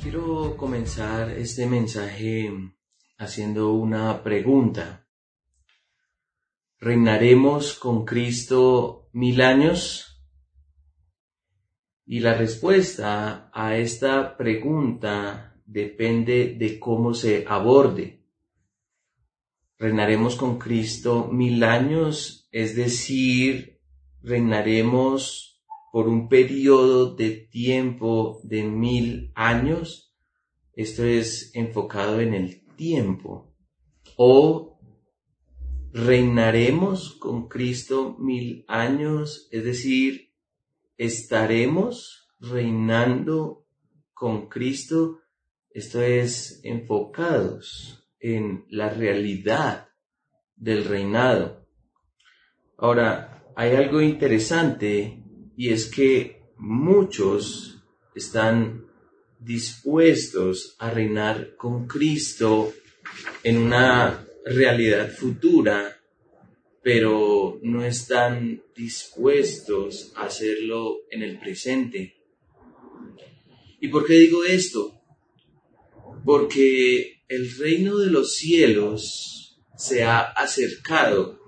Quiero comenzar este mensaje haciendo una pregunta. ¿Reinaremos con Cristo mil años? Y la respuesta a esta pregunta depende de cómo se aborde. ¿Reinaremos con Cristo mil años? Es decir, ¿reinaremos por un periodo de tiempo de mil años. Esto es enfocado en el tiempo. O reinaremos con Cristo mil años, es decir, estaremos reinando con Cristo. Esto es enfocados en la realidad del reinado. Ahora, hay algo interesante y es que muchos están dispuestos a reinar con Cristo en una realidad futura, pero no están dispuestos a hacerlo en el presente. ¿Y por qué digo esto? Porque el reino de los cielos se ha acercado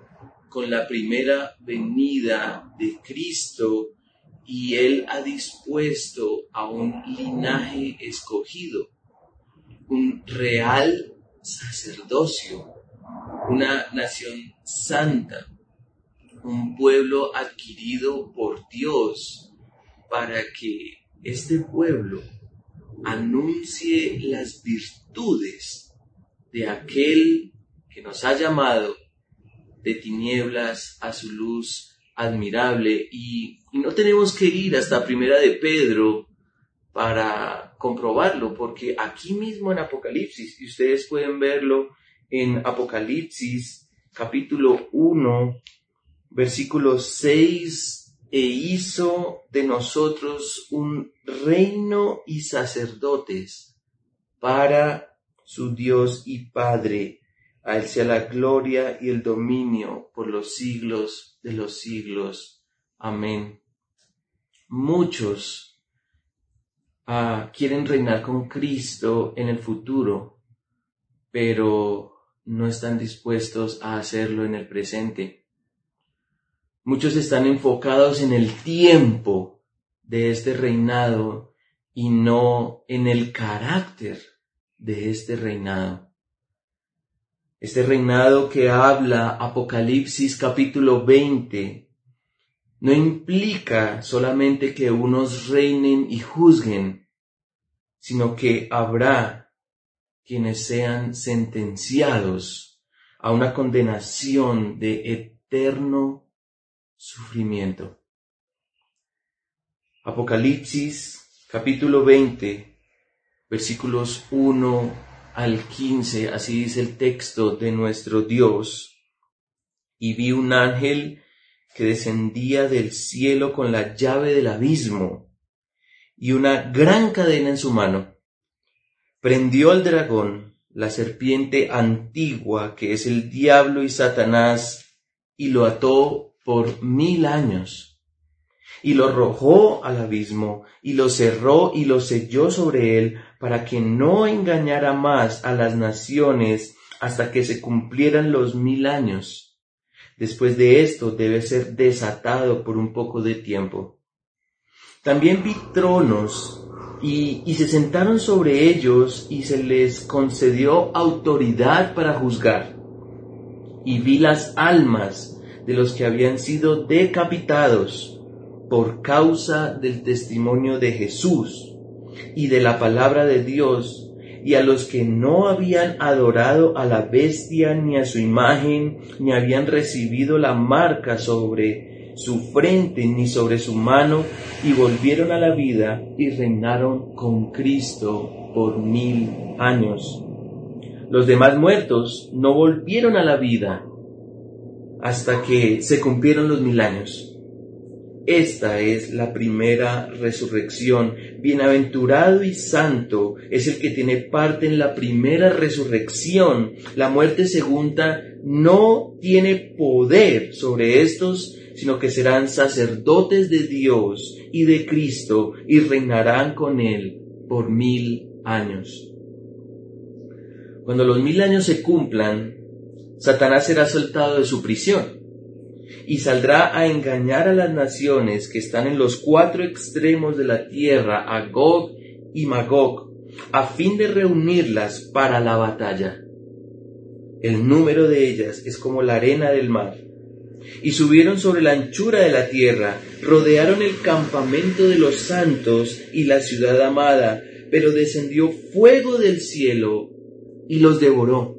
con la primera venida de Cristo y Él ha dispuesto a un linaje escogido, un real sacerdocio, una nación santa, un pueblo adquirido por Dios para que este pueblo anuncie las virtudes de aquel que nos ha llamado de tinieblas a su luz admirable y, no tenemos que ir hasta primera de Pedro para comprobarlo, porque aquí mismo en Apocalipsis, y ustedes pueden verlo en Apocalipsis capítulo 1, versículo 6, e hizo de nosotros un reino y sacerdotes para su Dios y Padre a sea la gloria y el dominio por los siglos de los siglos. Amén. Muchos ah, quieren reinar con Cristo en el futuro, pero no están dispuestos a hacerlo en el presente. Muchos están enfocados en el tiempo de este reinado y no en el carácter de este reinado. Este reinado que habla Apocalipsis capítulo 20 no implica solamente que unos reinen y juzguen, sino que habrá quienes sean sentenciados a una condenación de eterno sufrimiento. Apocalipsis capítulo 20 versículos 1 al 15, así dice el texto de nuestro Dios, y vi un ángel que descendía del cielo con la llave del abismo y una gran cadena en su mano. Prendió al dragón, la serpiente antigua que es el diablo y Satanás, y lo ató por mil años y lo arrojó al abismo, y lo cerró y lo selló sobre él, para que no engañara más a las naciones hasta que se cumplieran los mil años. Después de esto debe ser desatado por un poco de tiempo. También vi tronos y, y, se sentaron sobre ellos y se les concedió autoridad para juzgar. Y vi las almas de los que habían sido decapitados por causa del testimonio de Jesús y de la palabra de Dios, y a los que no habían adorado a la bestia ni a su imagen, ni habían recibido la marca sobre su frente ni sobre su mano, y volvieron a la vida y reinaron con Cristo por mil años. Los demás muertos no volvieron a la vida hasta que se cumplieron los mil años. Esta es la primera resurrección. Bienaventurado y santo es el que tiene parte en la primera resurrección. La muerte segunda no tiene poder sobre estos, sino que serán sacerdotes de Dios y de Cristo y reinarán con él por mil años. Cuando los mil años se cumplan, Satanás será soltado de su prisión y saldrá a engañar a las naciones que están en los cuatro extremos de la tierra, a Gog y Magog, a fin de reunirlas para la batalla. El número de ellas es como la arena del mar. Y subieron sobre la anchura de la tierra, rodearon el campamento de los santos y la ciudad amada, pero descendió fuego del cielo y los devoró.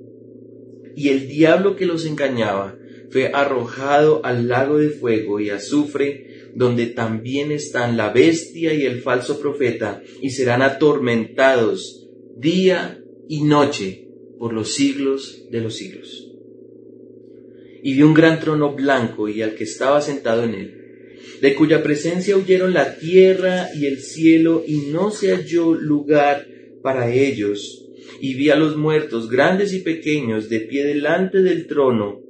Y el diablo que los engañaba fue arrojado al lago de fuego y azufre, donde también están la bestia y el falso profeta, y serán atormentados día y noche por los siglos de los siglos. Y vi un gran trono blanco y al que estaba sentado en él, de cuya presencia huyeron la tierra y el cielo, y no se halló lugar para ellos. Y vi a los muertos, grandes y pequeños, de pie delante del trono,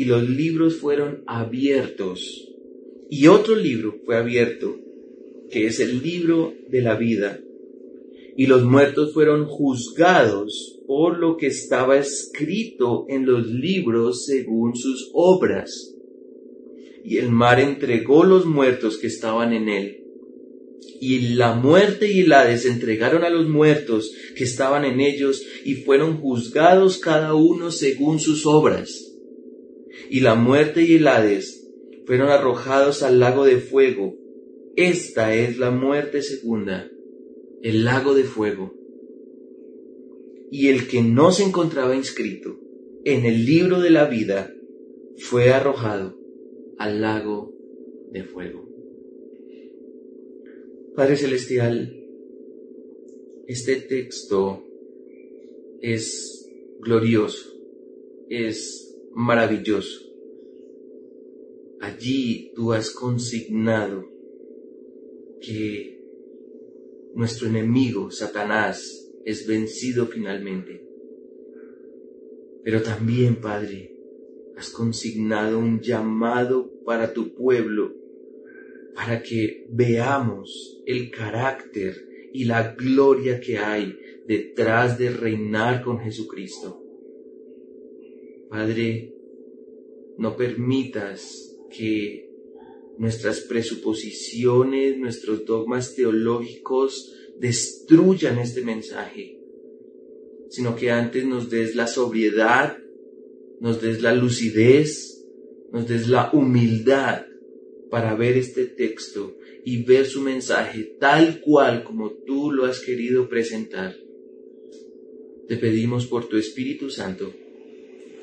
y los libros fueron abiertos. Y otro libro fue abierto, que es el libro de la vida. Y los muertos fueron juzgados por lo que estaba escrito en los libros según sus obras. Y el mar entregó los muertos que estaban en él. Y la muerte y el Hades entregaron a los muertos que estaban en ellos y fueron juzgados cada uno según sus obras y la muerte y el Hades fueron arrojados al lago de fuego. Esta es la muerte segunda, el lago de fuego. Y el que no se encontraba inscrito en el libro de la vida fue arrojado al lago de fuego. Padre Celestial, este texto es glorioso, es maravilloso. Allí tú has consignado que nuestro enemigo, Satanás, es vencido finalmente. Pero también, Padre, has consignado un llamado para tu pueblo, para que veamos el carácter y la gloria que hay detrás de reinar con Jesucristo. Padre, no permitas que nuestras presuposiciones, nuestros dogmas teológicos destruyan este mensaje, sino que antes nos des la sobriedad, nos des la lucidez, nos des la humildad para ver este texto y ver su mensaje tal cual como tú lo has querido presentar. Te pedimos por tu Espíritu Santo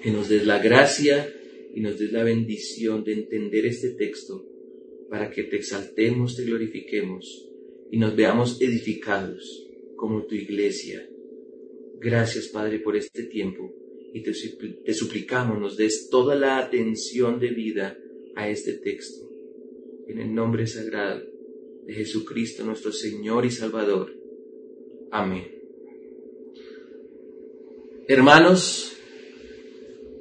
que nos des la gracia y nos des la bendición de entender este texto para que te exaltemos, te glorifiquemos y nos veamos edificados como tu iglesia. Gracias, Padre, por este tiempo y te, suplicamos nos des toda la atención de vida a este texto. En el nombre sagrado de Jesucristo, nuestro Señor y Salvador. Amén. Hermanos,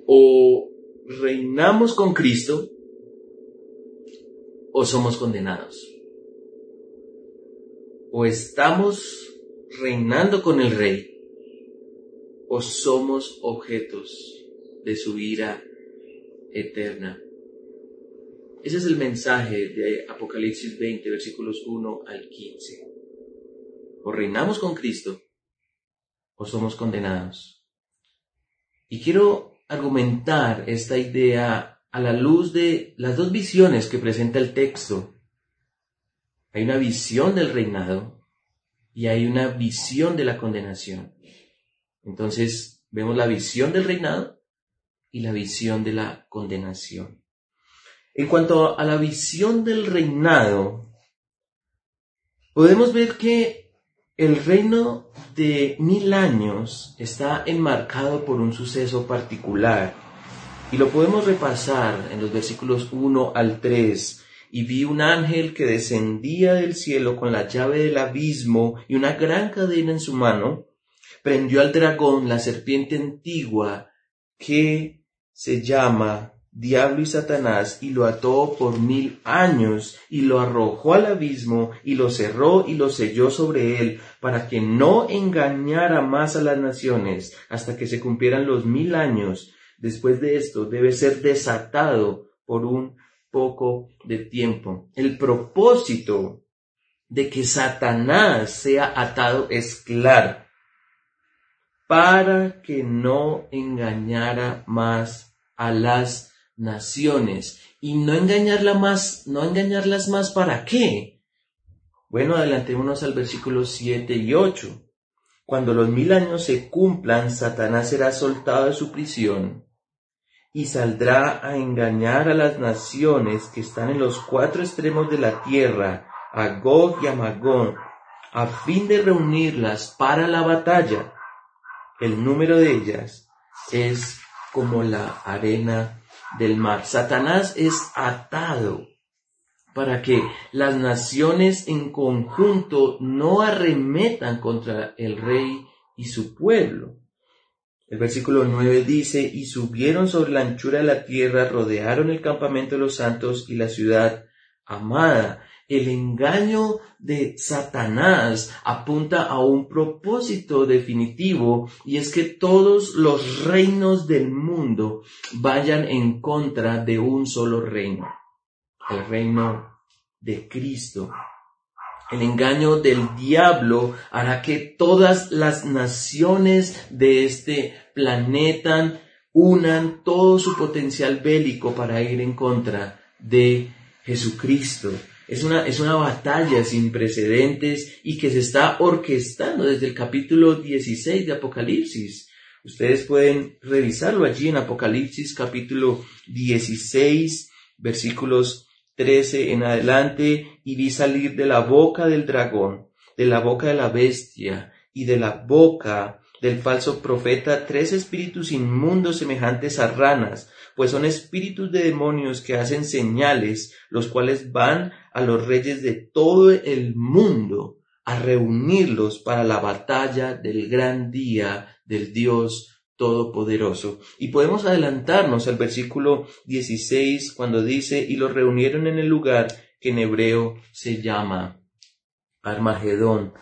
o reinamos con Cristo o somos condenados. O estamos reinando con el Rey o somos objetos de su ira eterna. Ese es el mensaje de Apocalipsis 20, versículos 1 al 15. O reinamos con Cristo o somos condenados. Y quiero argumentar esta idea a la luz de las dos visiones que presenta el texto. Hay una visión del reinado y hay una visión de la condenación. Entonces vemos la visión del reinado y la visión de la condenación. En cuanto a la visión del reinado, podemos ver que el reino de mil años está enmarcado por un suceso particular y lo podemos repasar en los versículos 1 al 3. Y vi un ángel que descendía del cielo con la llave del abismo y una gran cadena en su mano. Prendió al dragón, la serpiente antigua, que se llama diablo y Satanás, y lo ató por mil años, y lo arrojó al abismo, y lo cerró y lo selló sobre él, para que no engañara más a las naciones, hasta que se cumplieran los mil años. Después de esto debe ser desatado por un poco de tiempo. El propósito de que Satanás sea atado es claro, para que no engañara más a las naciones y no engañarla más, no engañarlas más para qué. Bueno, adelantémonos al versículo 7 y 8. Cuando los mil años se cumplan, Satanás será soltado de su prisión y saldrá a engañar a las naciones que están en los cuatro extremos de la tierra, a Gog y a Magog, a fin de reunirlas para la batalla. El número de ellas es como la arena del mar. Satanás es atado para que las naciones en conjunto no arremetan contra el rey y su pueblo. El versículo 9 dice, y subieron sobre la anchura de la tierra, rodearon el campamento de los santos y la ciudad amada. El engaño de Satanás apunta a un propósito definitivo y es que todos los reinos del mundo vayan en contra de un solo reino, el reino de Cristo. El engaño del diablo hará que todas las naciones de este planeta unan todo su potencial bélico para ir en contra de Jesucristo. Es una, es una batalla sin precedentes y que se está orquestando desde el capítulo 16 de Apocalipsis. Ustedes pueden revisarlo allí en Apocalipsis capítulo 16, versículos 13 en adelante, y vi salir de la boca del dragón, de la boca de la bestia y de la boca del falso profeta tres espíritus inmundos semejantes a ranas, pues son espíritus de demonios que hacen señales, los cuales van a los reyes de todo el mundo a reunirlos para la batalla del gran día del Dios Todopoderoso. Y podemos adelantarnos al versículo 16 cuando dice, y los reunieron en el lugar que en hebreo se llama Armagedón.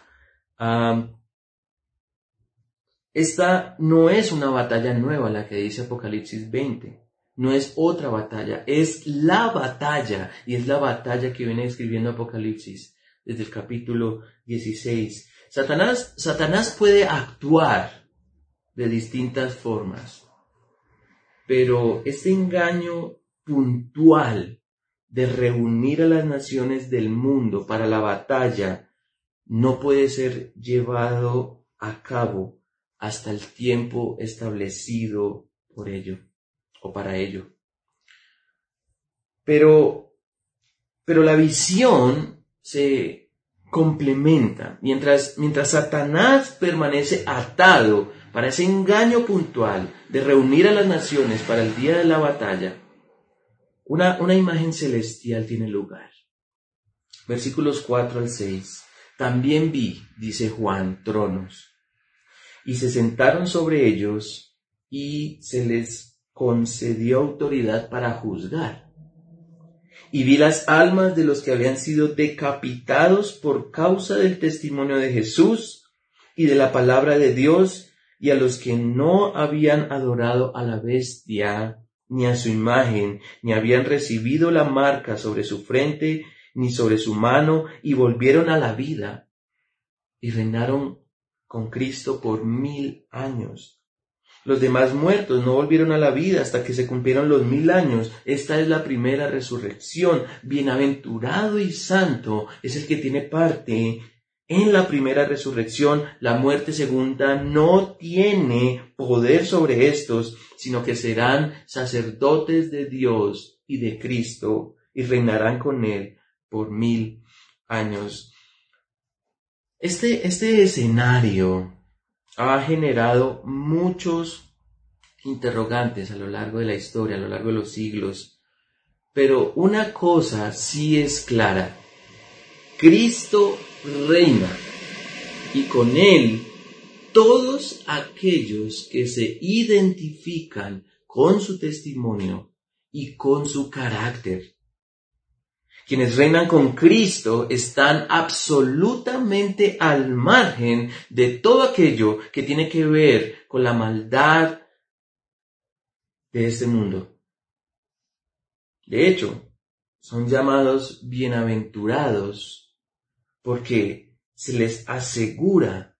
esta no es una batalla nueva la que dice Apocalipsis 20 no es otra batalla, es la batalla y es la batalla que viene escribiendo Apocalipsis desde el capítulo 16. Satanás, Satanás puede actuar de distintas formas, pero este engaño puntual de reunir a las naciones del mundo para la batalla no puede ser llevado a cabo hasta el tiempo establecido por ello o para ello. Pero, pero la visión se complementa. Mientras, mientras Satanás permanece atado para ese engaño puntual de reunir a las naciones para el día de la batalla, una, una imagen celestial tiene lugar. Versículos 4 al 6. También vi, dice Juan, tronos, y se sentaron sobre ellos y se les concedió autoridad para juzgar. Y vi las almas de los que habían sido decapitados por causa del testimonio de Jesús y de la palabra de Dios, y a los que no habían adorado a la bestia, ni a su imagen, ni habían recibido la marca sobre su frente, ni sobre su mano, y volvieron a la vida, y reinaron con Cristo por mil años. Los demás muertos no volvieron a la vida hasta que se cumplieron los mil años. Esta es la primera resurrección. Bienaventurado y santo es el que tiene parte en la primera resurrección. La muerte segunda no tiene poder sobre estos, sino que serán sacerdotes de Dios y de Cristo y reinarán con él por mil años. Este, este escenario ha generado muchos interrogantes a lo largo de la historia, a lo largo de los siglos. Pero una cosa sí es clara. Cristo reina y con él todos aquellos que se identifican con su testimonio y con su carácter. Quienes reinan con Cristo están absolutamente al margen de todo aquello que tiene que ver con la maldad de este mundo. De hecho, son llamados bienaventurados porque se les asegura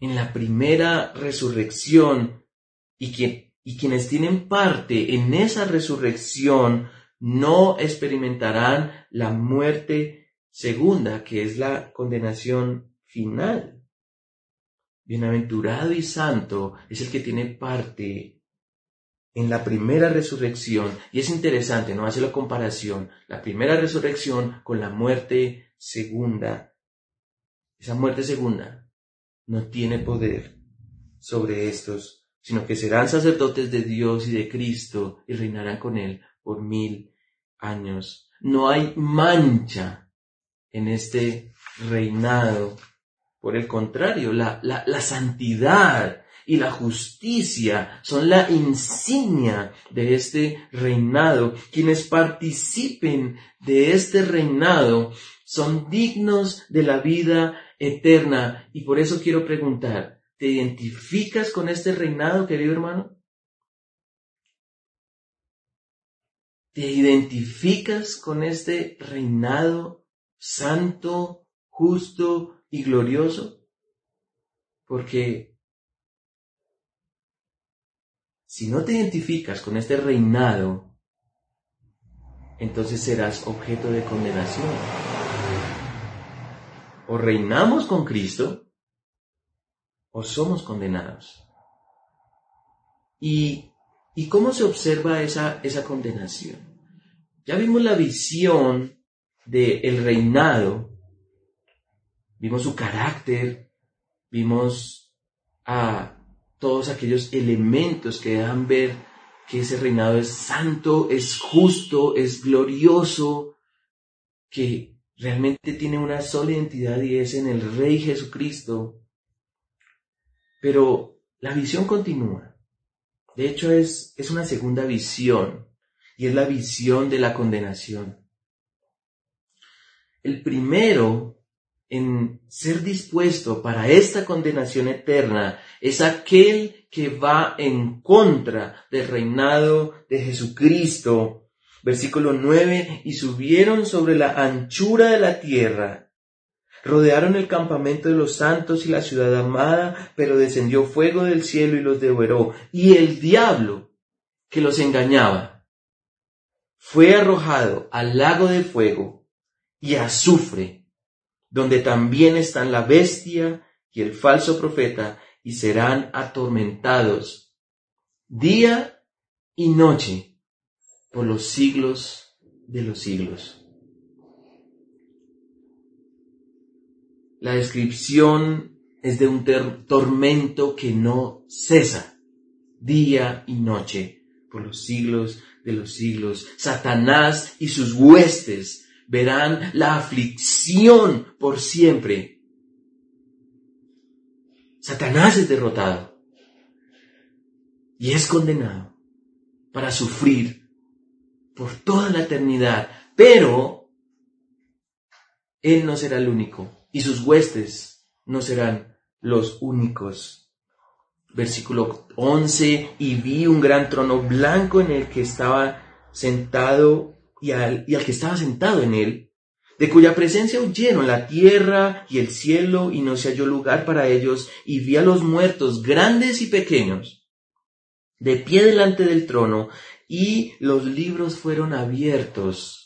en la primera resurrección y, y quienes tienen parte en esa resurrección no experimentarán la muerte segunda, que es la condenación final. Bienaventurado y santo es el que tiene parte en la primera resurrección. Y es interesante, ¿no? Hace la comparación, la primera resurrección con la muerte segunda. Esa muerte segunda no tiene poder sobre estos, sino que serán sacerdotes de Dios y de Cristo y reinarán con Él por mil años. No hay mancha en este reinado. Por el contrario, la, la, la santidad y la justicia son la insignia de este reinado. Quienes participen de este reinado son dignos de la vida eterna. Y por eso quiero preguntar, ¿te identificas con este reinado, querido hermano? ¿Te identificas con este reinado santo, justo y glorioso? Porque si no te identificas con este reinado, entonces serás objeto de condenación. O reinamos con Cristo o somos condenados. Y ¿Y cómo se observa esa, esa condenación? Ya vimos la visión del reinado, vimos su carácter, vimos a todos aquellos elementos que dejan ver que ese reinado es santo, es justo, es glorioso, que realmente tiene una sola identidad y es en el Rey Jesucristo. Pero la visión continúa. De hecho, es, es una segunda visión y es la visión de la condenación. El primero en ser dispuesto para esta condenación eterna es aquel que va en contra del reinado de Jesucristo. Versículo 9, y subieron sobre la anchura de la tierra Rodearon el campamento de los santos y la ciudad amada, pero descendió fuego del cielo y los devoró. Y el diablo, que los engañaba, fue arrojado al lago de fuego y azufre, donde también están la bestia y el falso profeta, y serán atormentados día y noche por los siglos de los siglos. La descripción es de un tormento que no cesa día y noche por los siglos de los siglos. Satanás y sus huestes verán la aflicción por siempre. Satanás es derrotado y es condenado para sufrir por toda la eternidad, pero él no será el único y sus huestes no serán los únicos. Versículo 11, y vi un gran trono blanco en el que estaba sentado y al, y al que estaba sentado en él, de cuya presencia huyeron la tierra y el cielo y no se halló lugar para ellos, y vi a los muertos grandes y pequeños, de pie delante del trono, y los libros fueron abiertos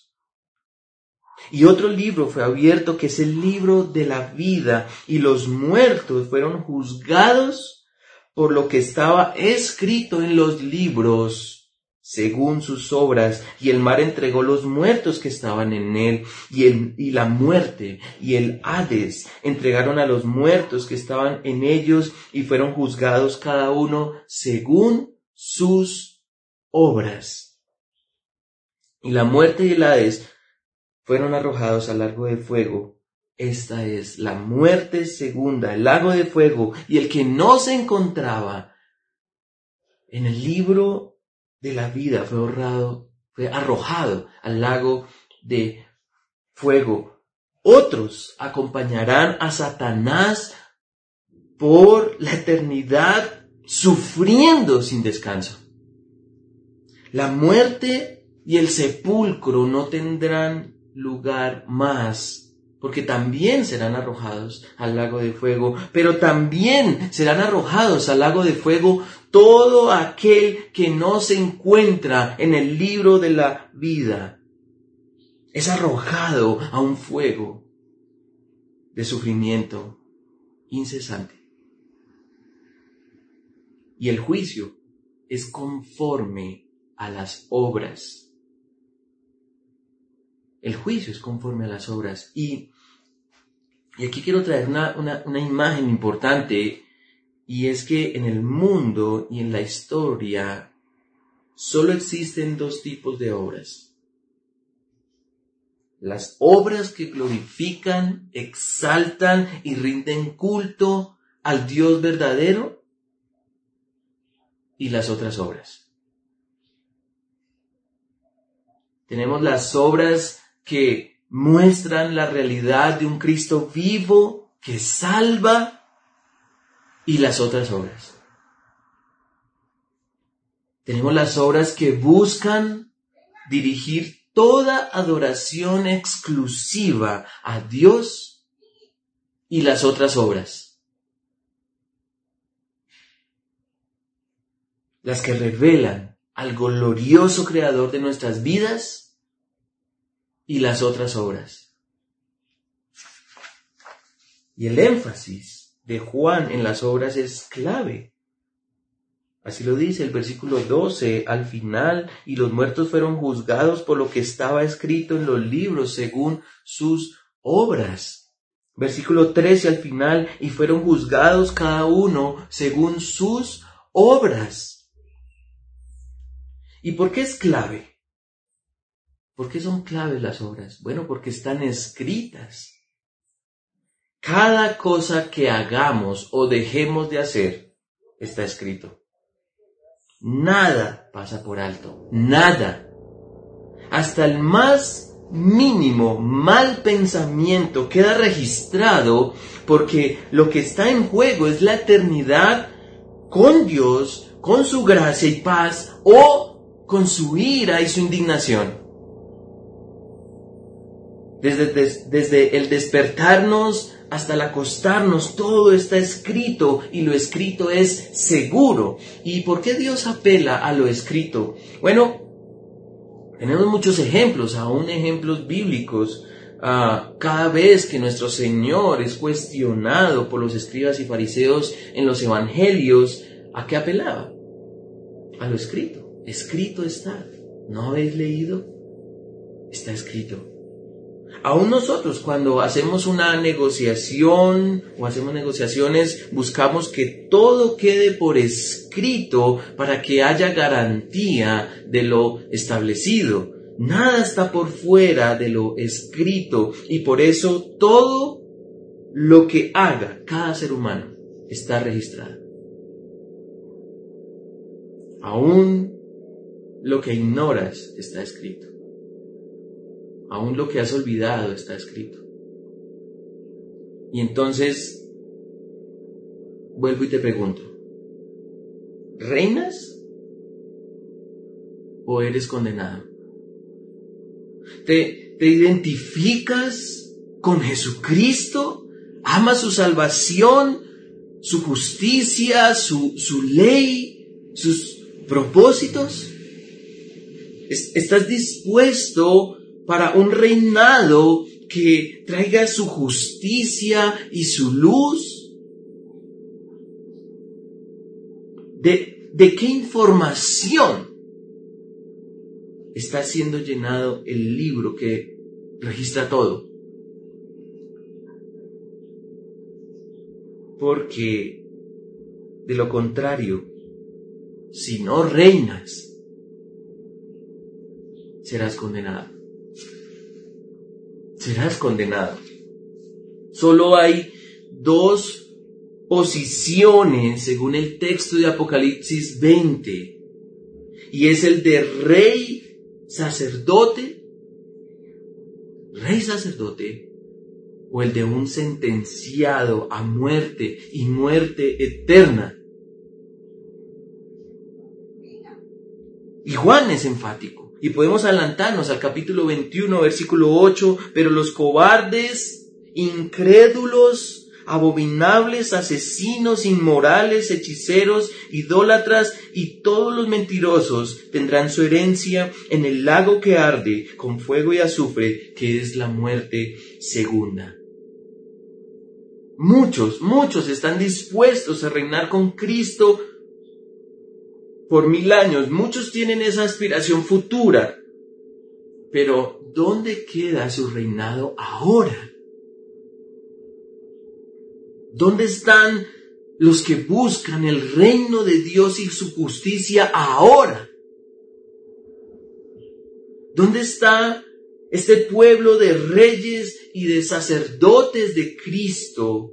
y otro libro fue abierto que es el libro de la vida. Y los muertos fueron juzgados por lo que estaba escrito en los libros según sus obras, y el mar entregó los muertos que estaban en él, y, el, y la muerte y el Hades entregaron a los muertos que estaban en ellos, y fueron juzgados cada uno según sus obras. Y la muerte y el Hades fueron arrojados al lago de fuego. Esta es la muerte segunda, el lago de fuego, y el que no se encontraba en el libro de la vida fue ahorrado, fue arrojado al lago de fuego. Otros acompañarán a Satanás por la eternidad sufriendo sin descanso. La muerte y el sepulcro no tendrán lugar más porque también serán arrojados al lago de fuego, pero también serán arrojados al lago de fuego todo aquel que no se encuentra en el libro de la vida. Es arrojado a un fuego de sufrimiento incesante. Y el juicio es conforme a las obras. El juicio es conforme a las obras. Y y aquí quiero traer una, imagen importante y es que en el mundo y en la historia solo existen dos tipos de obras. Las obras que glorifican, exaltan y rinden culto al Dios verdadero y las otras obras. Tenemos las obras que muestran la realidad de un Cristo vivo que salva y las otras obras. Tenemos las obras que buscan dirigir toda adoración exclusiva a Dios y las otras obras. Las que revelan al glorioso creador de nuestras vidas y las otras obras. Y el énfasis de Juan en las obras es clave. Así lo dice el versículo 12 al final, y los muertos fueron juzgados por lo que estaba escrito en los libros según sus obras. Versículo 13 al final, y fueron juzgados cada uno según sus obras. ¿Y por qué es clave? ¿Por qué son claves las obras? Bueno, porque están escritas. Cada cosa que hagamos o dejemos de hacer está escrito. Nada pasa por alto, nada. Hasta el más mínimo mal pensamiento queda registrado porque lo que está en juego es la eternidad con Dios, con su gracia y paz o con su ira y su indignación. Desde, el despertarnos hasta el acostarnos, todo está escrito y lo escrito es seguro. ¿Y por qué Dios apela a lo escrito? Bueno, tenemos muchos ejemplos, aún ejemplos bíblicos. Ah, cada vez que nuestro Señor es cuestionado por los escribas y fariseos en los evangelios, ¿a qué apelaba? A lo escrito. Escrito está. ¿No habéis leído? Está escrito. Aún nosotros cuando hacemos una negociación o hacemos negociaciones, buscamos que todo quede por escrito para que haya garantía de lo establecido. Nada está por fuera de lo escrito y por eso todo lo que haga cada ser humano está registrado. Aún lo que ignoras está escrito. Aún lo que has olvidado está escrito. Y entonces, vuelvo y te pregunto, ¿reinas o eres condenado? ¿Te, te identificas con Jesucristo? ¿Amas su salvación, su justicia, su, su ley, sus propósitos? ¿Estás dispuesto para un reinado que traiga su justicia y su luz? ¿De, qué información está siendo llenado el libro que registra todo? Porque de lo contrario, si no reinas, serás condenado serás condenado. Solo hay dos posiciones según el texto de Apocalipsis 20. y es el de rey sacerdote, rey sacerdote, o el de un sentenciado a muerte y muerte eterna. Y Juan es enfático. Y podemos adelantarnos al capítulo 21, versículo 8, pero los cobardes, incrédulos, abominables, asesinos, inmorales, hechiceros, idólatras y todos los mentirosos tendrán su herencia en el lago que arde con fuego y azufre, que es la muerte segunda. Muchos, muchos están dispuestos a reinar con Cristo por mil años. Muchos tienen esa aspiración futura. Pero ¿dónde queda su reinado ahora? ¿Dónde están los que buscan el reino de Dios y su justicia ahora? ¿Dónde está este pueblo de reyes y de sacerdotes de Cristo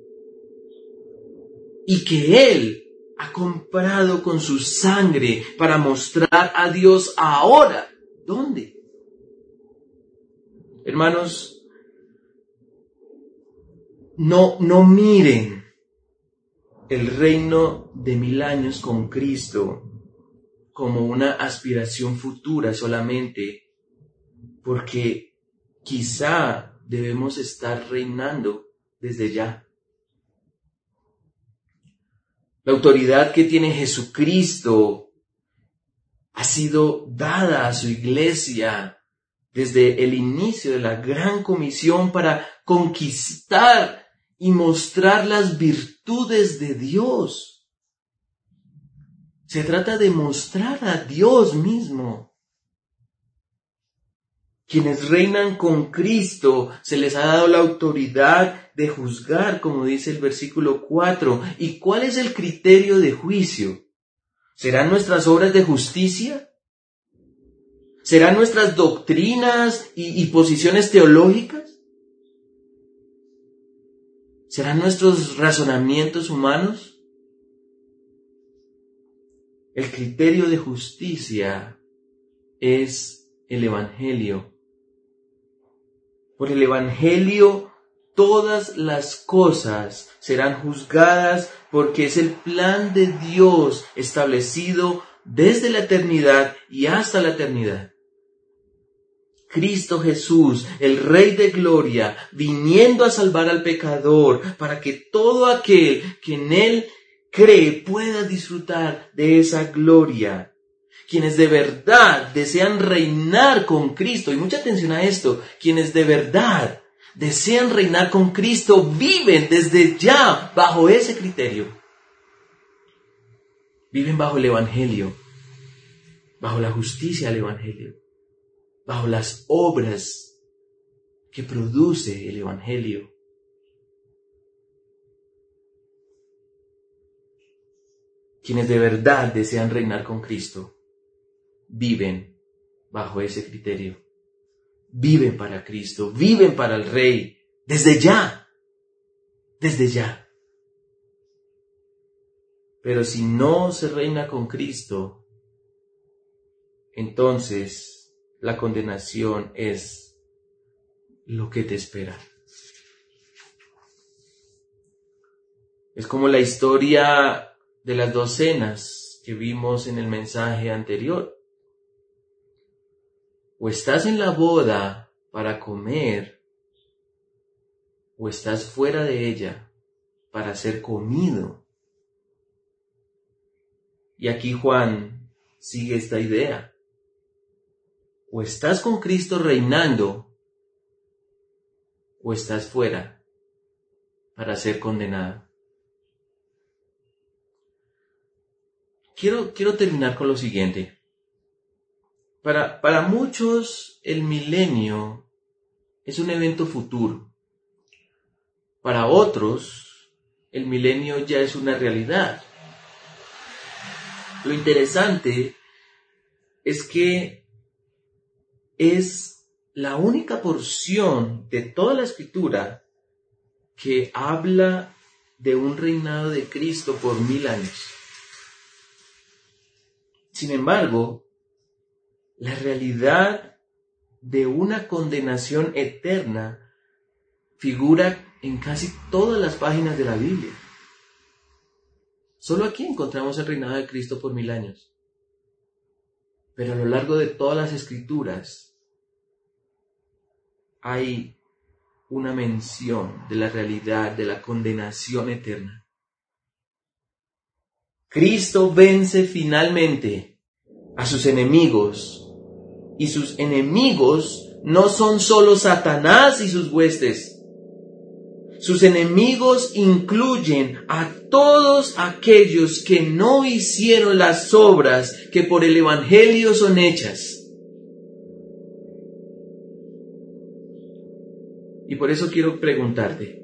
y que Él ha comprado con su sangre para mostrar a Dios ahora. ¿Dónde? Hermanos, no, no miren el reino de mil años con Cristo como una aspiración futura solamente, porque quizá debemos estar reinando desde ya. La autoridad que tiene Jesucristo ha sido dada a su iglesia desde el inicio de la gran comisión para conquistar y mostrar las virtudes de Dios. Se trata de mostrar a Dios mismo. Quienes reinan con Cristo se les ha dado la autoridad de juzgar, como dice el versículo 4. ¿Y cuál es el criterio de juicio? ¿Serán nuestras obras de justicia? ¿Serán nuestras doctrinas y, y posiciones teológicas? ¿Serán nuestros razonamientos humanos? El criterio de justicia es el Evangelio por el Evangelio todas las cosas serán juzgadas porque es el plan de Dios establecido desde la eternidad y hasta la eternidad. Cristo Jesús, el Rey de Gloria, viniendo a salvar al pecador para que todo aquel que en Él cree pueda disfrutar de esa gloria quienes de verdad desean reinar con Cristo, y mucha atención a esto, quienes de verdad desean reinar con Cristo viven desde ya bajo ese criterio. Viven bajo el Evangelio, bajo la justicia del Evangelio, bajo las obras que produce el Evangelio. Quienes de verdad desean reinar con Cristo viven bajo ese criterio. Viven para Cristo, viven para el Rey, desde ya, desde ya. Pero si no se reina con Cristo, entonces la condenación es lo que te espera. Es como la historia de las docenas que vimos en el mensaje anterior. O estás en la boda para comer, o estás fuera de ella para ser comido. Y aquí Juan sigue esta idea. O estás con Cristo reinando, o estás fuera para ser condenado. Quiero, quiero terminar con lo siguiente. Para, muchos el milenio es un evento futuro. Para otros el milenio ya es una realidad. Lo interesante es que es la única porción de toda la escritura que habla de un reinado de Cristo por mil años. Sin embargo, la realidad de una condenación eterna figura en casi todas las páginas de la Biblia. Solo aquí encontramos el reinado de Cristo por mil años. Pero a lo largo de todas las escrituras hay una mención de la realidad de la condenación eterna. Cristo vence finalmente a sus enemigos y sus enemigos no son solo Satanás y sus huestes, sus enemigos incluyen a todos aquellos que no hicieron las obras que por el Evangelio son hechas. Y por eso quiero preguntarte,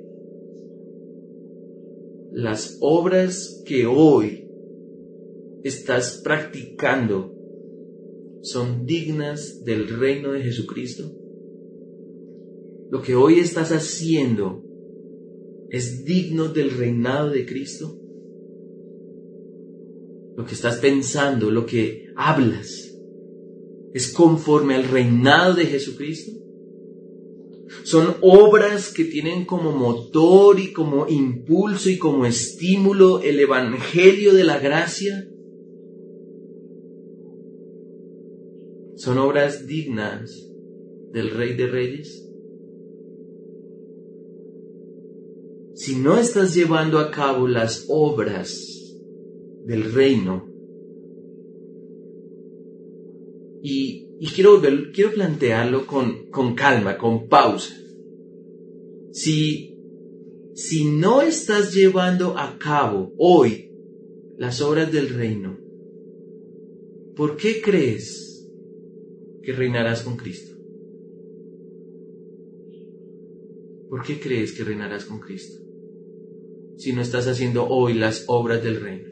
las obras que hoy estás practicando son dignas del reino de Jesucristo? Lo que hoy estás haciendo es digno del reinado de Cristo? Lo que estás pensando, lo que hablas, es conforme al reinado de Jesucristo? Son obras que tienen como motor y como impulso y como estímulo el Evangelio de la gracia. Son obras dignas del Rey de Reyes. si no estás llevando a cabo las obras del reino, y, quiero, quiero plantearlo con, con calma, con pausa. Si, si no estás llevando a cabo hoy las obras del reino, ¿por qué crees que reinarás con Cristo? ¿Por qué crees que reinarás con Cristo? si no estás haciendo hoy las obras del reino.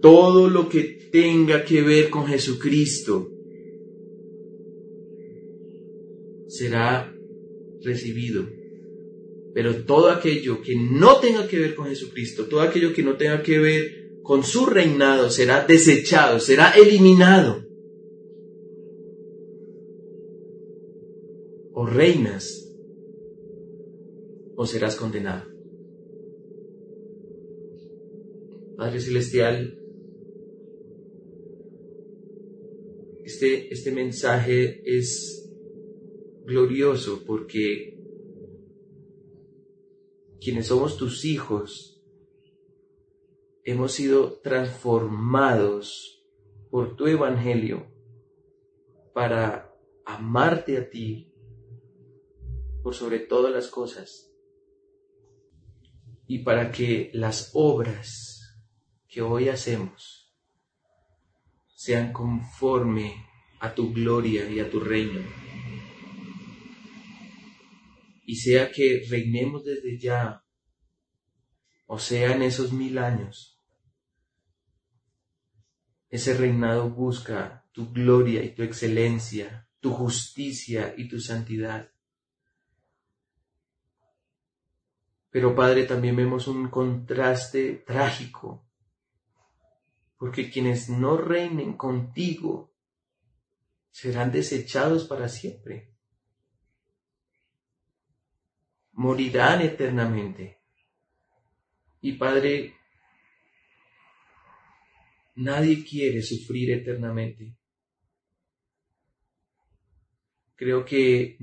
Todo lo que tenga que ver con Jesucristo será recibido. Pero todo aquello que no tenga que ver con Jesucristo, todo aquello que no tenga que ver con su reinado será desechado, será eliminado. O reinas o serás condenado. Padre Celestial, este, este mensaje es glorioso porque quienes somos tus hijos hemos sido transformados por tu evangelio para amarte a ti por sobre todas las cosas y para que las obras que hoy hacemos sean conforme a tu gloria y a tu reino. Y sea que reinemos desde ya, o sea en esos mil años, ese reinado busca tu gloria y tu excelencia, tu justicia y tu santidad. Pero Padre, también vemos un contraste trágico, porque quienes no reinen contigo serán desechados para siempre. Morirán eternamente. Y Padre, nadie quiere sufrir eternamente. Creo que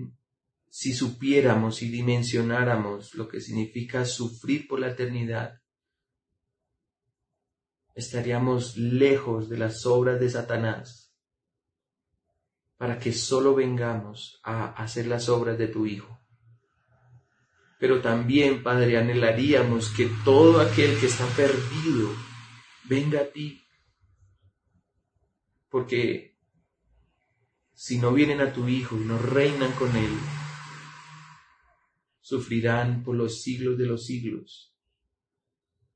si supiéramos y dimensionáramos lo que significa sufrir por la eternidad, estaríamos lejos de las obras de Satanás para que solo vengamos a hacer las obras de tu Hijo. Pero también, Padre, anhelaríamos que todo aquel que está perdido venga a ti, porque si no vienen a tu Hijo y no reinan con Él, sufrirán por los siglos de los siglos.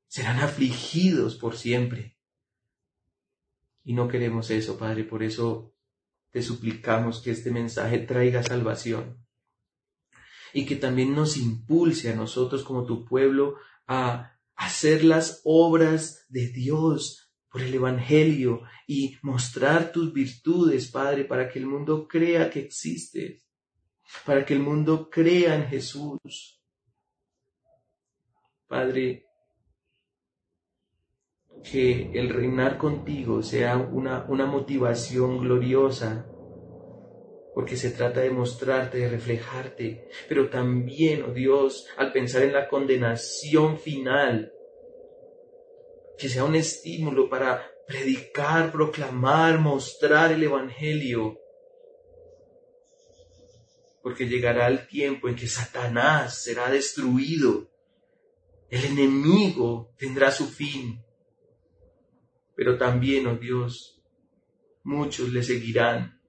Serán afligidos por siempre. Y no queremos eso, Padre, por eso te suplicamos que este mensaje traiga salvación y que también nos impulse a nosotros como tu pueblo a hacer las obras de Dios por el Evangelio y mostrar tus virtudes, Padre, para que el mundo crea que existes, para que el mundo crea en Jesús. Padre, que el reinar contigo sea una, una motivación gloriosa, porque se trata de mostrarte, de reflejarte, pero también, oh Dios, al pensar en la condenación final, que sea un estímulo para predicar, proclamar, mostrar el Evangelio. Porque llegará el tiempo en que Satanás será destruido, el enemigo tendrá su fin, pero también, oh Dios, muchos le seguirán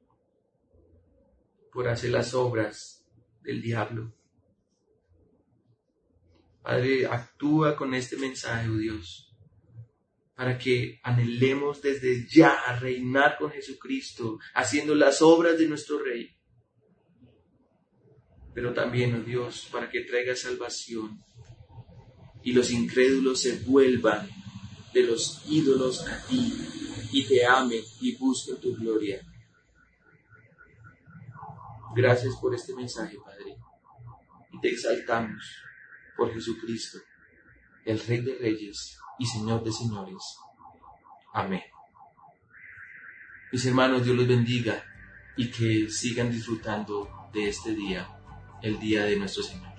por hacer las obras del diablo. Padre, actúa con este mensaje, oh Dios para que anhelemos desde ya reinar con Jesucristo, haciendo las obras de nuestro Rey. Pero también, oh Dios, para que traiga salvación y los incrédulos se vuelvan de los ídolos a ti y te amen y busquen tu gloria. Gracias por este mensaje, Padre. Y te exaltamos por Jesucristo, el Rey de Reyes y Señor de señores. Amén. Mis hermanos, Dios los bendiga y que sigan disfrutando de este día, el día de nuestro Señor.